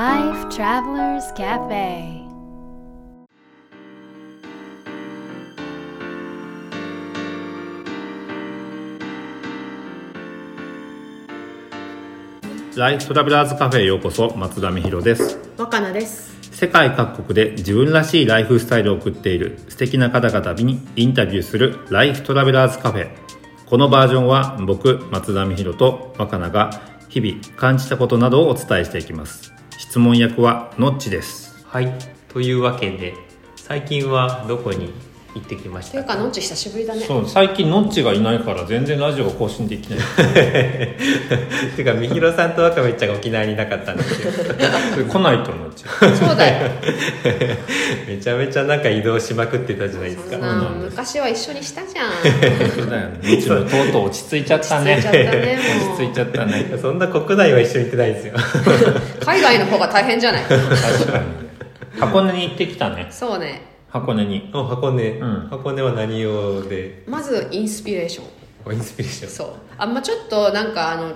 Life Travelers Cafe. ライフトラベラーズカフェへようこそ松田美弘です。若菜です。世界各国で自分らしいライフスタイルを送っている素敵な方々にインタビューするライフトラベラーズカフェ。このバージョンは僕松田美弘と若菜が日々感じたことなどをお伝えしていきます質問役はのっちです。はい。というわけで最近はどこに行ってきました。ていうかのっち久しぶりだね。そう最近のっちがいないから全然ラジオが更新できない。てかみひろさんとわかめちゃんが沖縄にいなかったんですよ。来ないと思っちゃそうだよ。めちゃめちゃなんか移動しまくってたじゃないですか。そんな昔は一緒にしたじゃん。うそうだよ。ねちもとうとう落ち着いちゃったね。落ち着いちゃったね落ち着いちゃったね。そんな国内は一緒に行ってないですよ。海外の方が大変じゃない？確かに。箱根に行ってきたね。そうね箱根に。お箱根、うん。箱根は何用で？まずインスピレーション。おインスピレーション。そう。あんまちょっとなんかあの、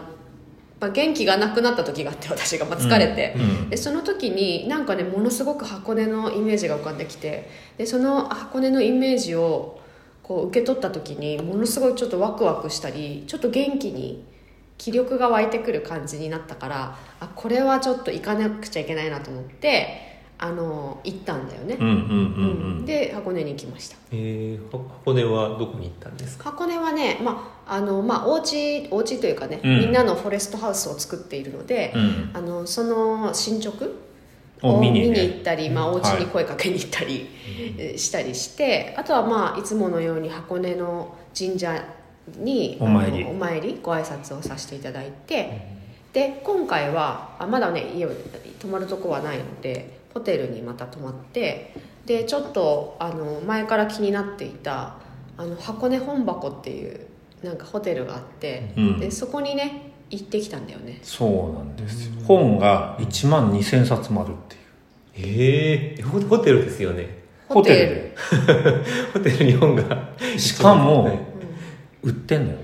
まあ、元気がなくなった時があって私が、まあ、疲れて、うん。うん。でその時になんかねものすごく箱根のイメージが浮かんできて。でその箱根のイメージをこう受け取った時にものすごいちょっとワクワクしたりちょっと元気に気力が湧いてくる感じになったからあこれはちょっと行かなくちゃいけないなと思ってあの行ったんだよね、うんうんうんうん。で箱根に行きました。えー、は箱根はどこに行ったんですか？箱根はね、まああのまあ、お家お家というかね、うん。みんなのフォレストハウスを作っているので、うん。あのその進捗をを見に行ったり、まあ、お家に声かけに行ったり、えしたりしてあとはまあいつものように箱根の神社にお参り。お参りご挨拶をさせていただいて、で今回はあまだね家を泊まるとこはないのでホテルにまた泊まってでちょっとあの前から気になっていたあの箱根本箱っていうなんかホテルがあって、うん。でそこにね行ってきたんだよね。そうなんですよ。本が1万2000冊もあるっていう。え。ー、ホホテルですよね。ホテル。で ホテルに本が。しかもはい売ってんのよ。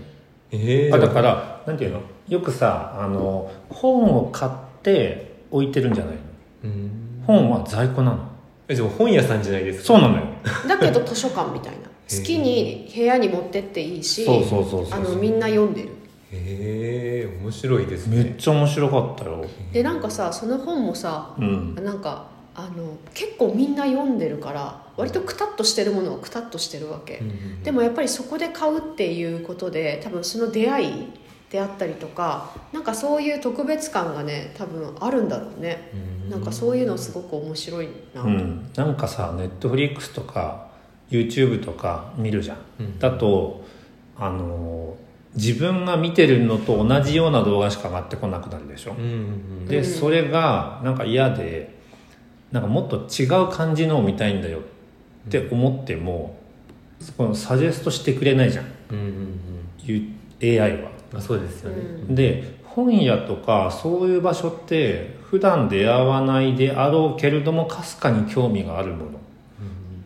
え。ー、あだからなんていうの？よくさあの本を買って置いてるんじゃないの？うん本は在庫なの。えでも本屋さんじゃないですか。そうなのよ。だけど図書館みたいな。好きに部屋に持ってっていいしそうそうそうそうあのみんな読んでる。へえ面白いですめっねちゃ面白かったよ。でなんかさその本もさうん。なんかあの結構みんな読んでるから割とくたっとしてるものはくたっとしてるわけ、うん。でもやっぱりそこで買うっていうことで多分その出会いであったりとかなんかそういう特別感がね多分あるんだろうね、なんかそういうのすごく面白いなと、うん、なんかさネットフリックスとか YouTube とか見るじゃん、うん。だとあの自分が見てるのと同じような動画しか上がってこなくなるでしょ、うんうんで、うん。それがなんか嫌でなんかもっと違う感じのを見たいんだよって思っても、このサジェストしてくれないじゃん。うんうんうん。ゆ AI は。まあそうですよね、うん。で本屋とかそういう場所って普段出会わないであろうけれどもかすかに興味があるもの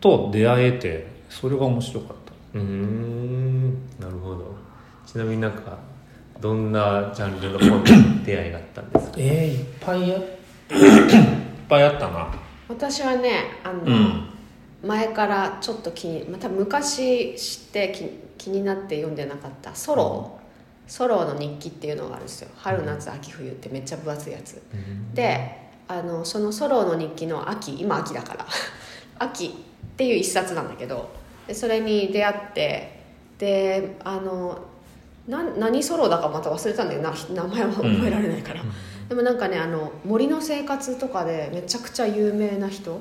と出会えてそれが面白かった。うーん。なるほど。ちなみになんかどんなジャンルの本に出会いがあったんですか？えー、いっぱいや いっぱいあったな。私はねあの、うん前からちょっと気にまた昔知って気気になって読んでなかったソロ、ソロの日記っていうのがあるんですよ。春夏秋冬ってめっちゃ分厚いやつ、であのそのソロの日記の秋今秋だから。秋っていう一冊なんだけどでそれに出会ってであのな何ソロだかまた忘れたんだよな。名前は覚えられないから、でもなんかねあの森の生活とかでめちゃくちゃ有名な人。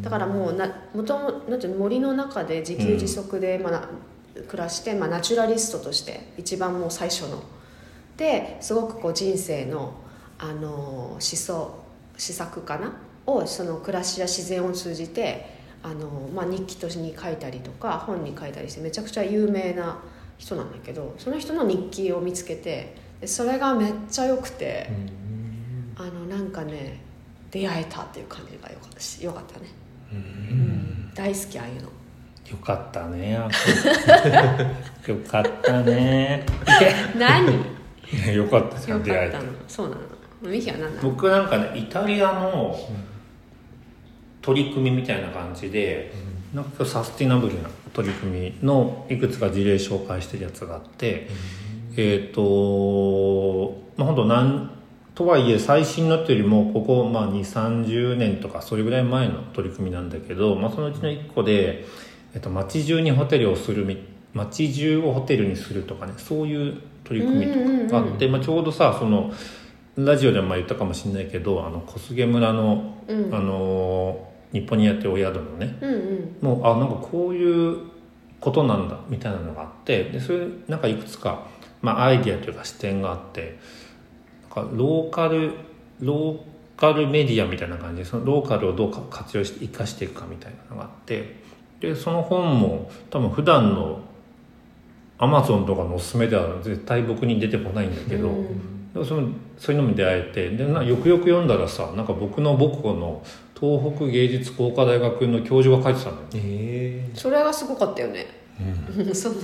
だからもうなもともなんていうの森の中で自給自足で、まあな暮らして、まあ、ナチュラリストとして一番もう最初の。ですごくこう人生のあの思想施策かな？をその暮らしや自然を通じてあの、まあ、日記としてに書いたりとか本に書いたりしてめちゃくちゃ有名な人なんだけどその人の日記を見つけてでそれがめっちゃ良くて、あのなんかね出会えたっていう感じがよかったしよかったね、うん。大好きああいうの。よかったね よかったね。何？いやよかったじゃよん出会えたのそうなの。ミヒは何なの？僕なんかねイタリアの取り組みみたいな感じで、なんかサスティナブルな取り組みのいくつか事例紹介してるやつがあって、えっ、とまあ本当なんとはいえ最新のっていうよりもここまあ2 3 0年とかそれぐらい前の取り組みなんだけど、まあ、そのうちの1個で、えっと街中にホテルをするみ街中をホテルにするとかねそういう取り組みとかがあって、まあ、ちょうどさそのラジオでも言ったかもしれないけどあの小菅村の、うん。あの日本にやってるお宿のねうんうん。もうあなんかこういうことなんだみたいなのがあってでそれなんかいくつか、まあ、アイディアというか視点があってローカルローカルメディアみたいな感じ。でそのローカルをどうか活用して生かしていくかみたいなのがあって。でその本も多分普段のアマゾンとかのおすすめでは絶対僕に出てこないんだけど、うん。でもそのそういうのに出会えてでなよくよく読んだらさなんか僕の母校の東北芸術工科大学の教授が書いてたんだよ。ねえ。それがすごかったよね、その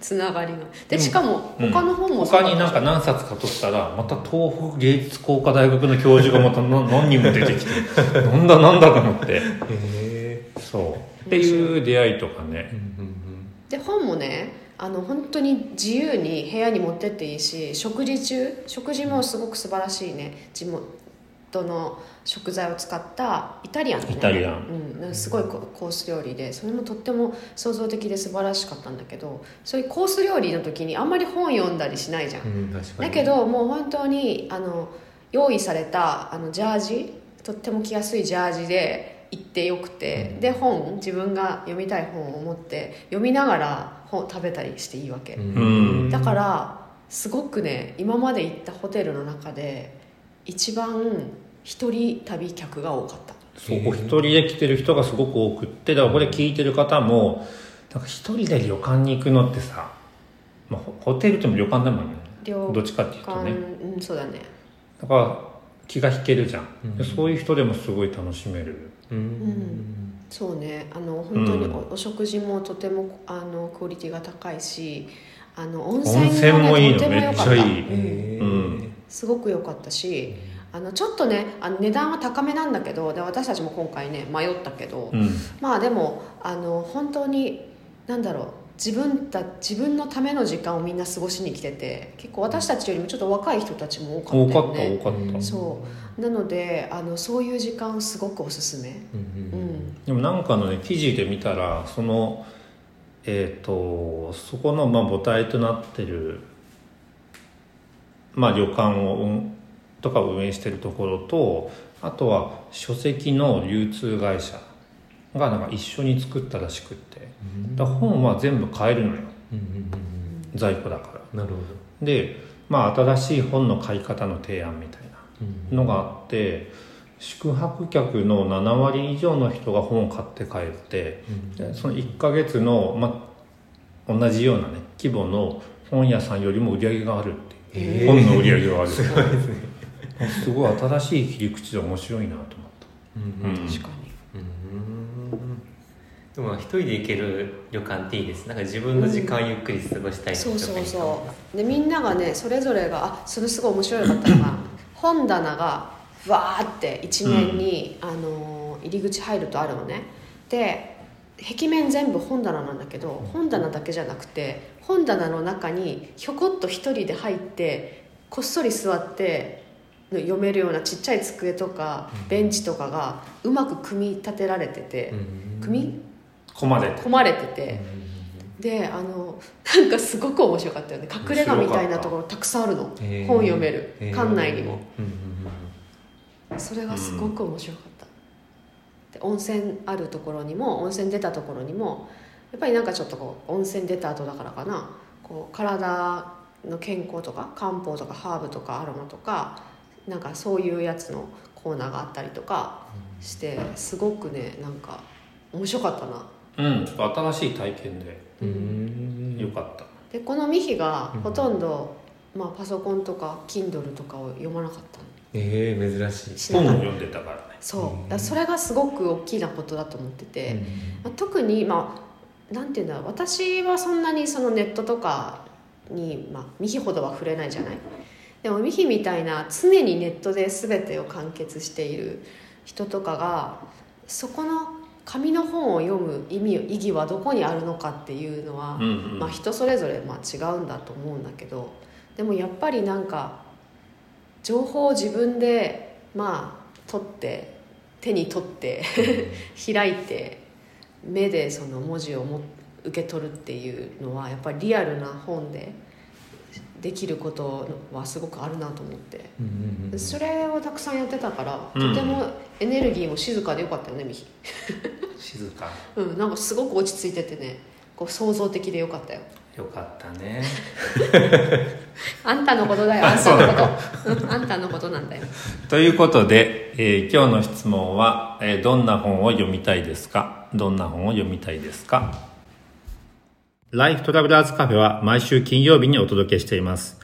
つながりが。でしかもうん。他の本もそう他になんか何冊か取ったらまた東北芸術工科大学の教授がまたな何人も出てきて なんだなんだと思って。えそう。っていう出会いとかね。で本もねあの本当に自由に部屋に持ってっていいし食事中食事もすごく素晴らしいね。地元の食材を使ったイタリアンだね。イタリアン。うん、すごいココース料理でそれもとっても創造的で素晴らしかったんだけどそういうコース料理の時にあんまり本読んだりしないじゃん。うん確かに。だけどもう本当にあの用意されたあのジャージとっても着やすいジャージで行ってよくて、で本自分が読みたい本を持って読みながら本食べたりしていいわけ、うん。だからすごくね今まで行ったホテルの中で一番一人旅客が多かった。そこ一人で来てる人がすごく多くってだからこれ聞いてる方もなんか一人で旅館に行くのってさ、まあ、ホホテルっても旅館だもんね。旅どっちかっていうと館ね。うんそうだね。だから気が引けるじゃん、うん。でそういう人でもすごい楽しめる。うん。そうね。あの本当にうんお,、お食事もとてもあのクオリティが高いしあの温温泉泉もいいの。とても良かった。めっちゃいい。うん。すごく良かったしあのちょっとねあの値段は高めなんだけどで私たちも今回ね迷ったけど、うん。まあでもあの本当に何だろう自分た自分のための時間をみんな過ごしに来てて結構私たちよりもちょっと若い人たちも多か多かったったよね。多かった、そう。なのであのそういう時間すごくおすすめ。うん。うん。でもなんかのね記事で見たらそのえっ、とそこのまあ母体となってるまあ旅館を運とかを運営してるところとあとは書籍の流通会社がなんか一緒に作ったらしくって。だ本は全部買えるのよ。在庫だから。うんなるほど。でまあ新しい本の買い方の提案みたいなうん。のがあって宿泊客の7割以上の人が本を買って帰ってでその1ヶ月の、まあ、同じようなね規模の本屋さんよりも売り上げがあるっていう、本の売り上げがある。すごいですねすごい新しい切り口で面白いなと思っうんうん。うん。確かに。うん。でも一人で行ける旅館っていいです。なんか自分の時間をゆっくり過ごしたいそうそうとかいいかも。そうでみんながねそれぞれがあそれすごい面白かったのが 本棚がわーって一面に、あの入り口入るとあるのね。で壁面全部本棚なんだけど本棚だけじゃなくて本棚の中にひょこっと一人で入ってこっそり座って読めるようなちっちゃい机とかベンチとかがうまく組み立てられてて、うん。組み？たここまで込まれてて、であのなんかすごく面白かったよね。隠れ家みたいなところたくさんあるの、本読める、へー。館内にも。うんうん。それがすごく面白かった、で温泉あるところにも温泉出たところにもやっぱりなんかちょっとこう温泉出た後だからかな。こう体の健康とか漢方とかハーブとかアロマとかなんかそういうやつのコーナーがあったりとかしてすごくねなんか面白かったな。うんちょっと新しい体験でうん。うんよかった、でこのミヒがほとんど、まあ、パソコンとか Kindle とかを読まなかったの。ええ珍しい。本を読んでたからね。そう。それがすごく大きなことだと思ってて、まあ、特にまあなんていうんだろう。私はそんなにそのネットとかに、まあ、ミヒほどは触れないじゃないでもミヒみたいな常にネットで全てを完結している人とかがそこの紙の本を読む意味意義はどこにあるのかっていうのは、うんうん。まあ、人それぞれまあ違うんだと思うんだけどでもやっぱりなんか情報を自分でまあ取って手に取って 開いて目でその文字をも受け取るっていうのはやっぱりリアルな本でできることはすごくあるなと思って。それをたくさんやってたからうん。とてもエネルギーも静かでよかったよねミヒ。静か。うんなんかすごく落ち着いててね。こう創造的でよかったよ。よかったね。あんたのことだよ あんたのこと。うんあんたのことなんだよ。ということで、えー今日の質問は、えーどんな本を読みたいですか？どんな本を読みたいですか？ライフトラベラーズカフェは毎週金曜日にお届けしています。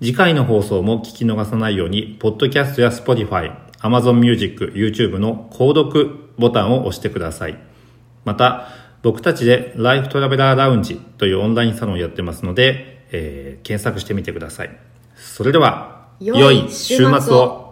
次回の放送も聞き逃さないように、ポッドキャストや Spotify、Amazon Music、YouTube の購読ボタンを押してください。また、僕たちでライフトラベラーラウンジというオンラインサロンをやってますので、えー検索してみてください。それでは、良い週末を